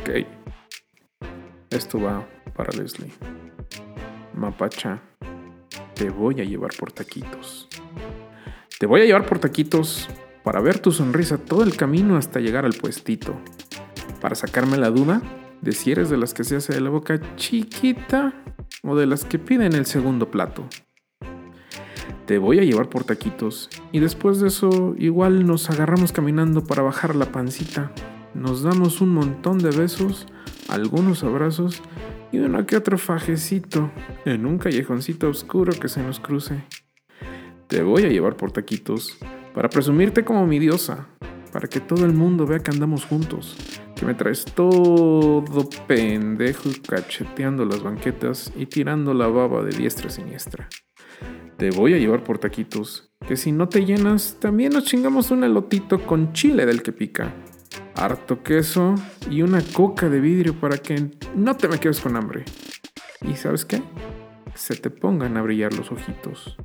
Ok. Esto va para Leslie. Mapacha, te voy a llevar por taquitos. Te voy a llevar por taquitos para ver tu sonrisa todo el camino hasta llegar al puestito. Para sacarme la duda de si eres de las que se hace de la boca chiquita o de las que piden el segundo plato. Te voy a llevar por taquitos y después de eso igual nos agarramos caminando para bajar la pancita. Nos damos un montón de besos, algunos abrazos y uno que otro fajecito en un callejoncito oscuro que se nos cruce. Te voy a llevar por taquitos para presumirte como mi diosa, para que todo el mundo vea que andamos juntos, que me traes todo pendejo cacheteando las banquetas y tirando la baba de diestra a siniestra. Te voy a llevar por taquitos, que si no te llenas, también nos chingamos un elotito con chile del que pica, harto queso y una coca de vidrio para que no te me quedes con hambre. ¿Y sabes qué? Se te pongan a brillar los ojitos.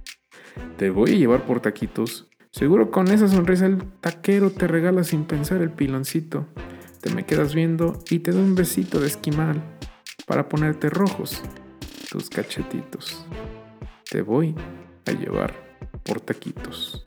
Te voy a llevar por taquitos Seguro con esa sonrisa el taquero te regala sin pensar el piloncito. Te me quedas viendo y te doy un besito de esquimal para ponerte rojos tus cachetitos. Te voy a llevar por taquitos.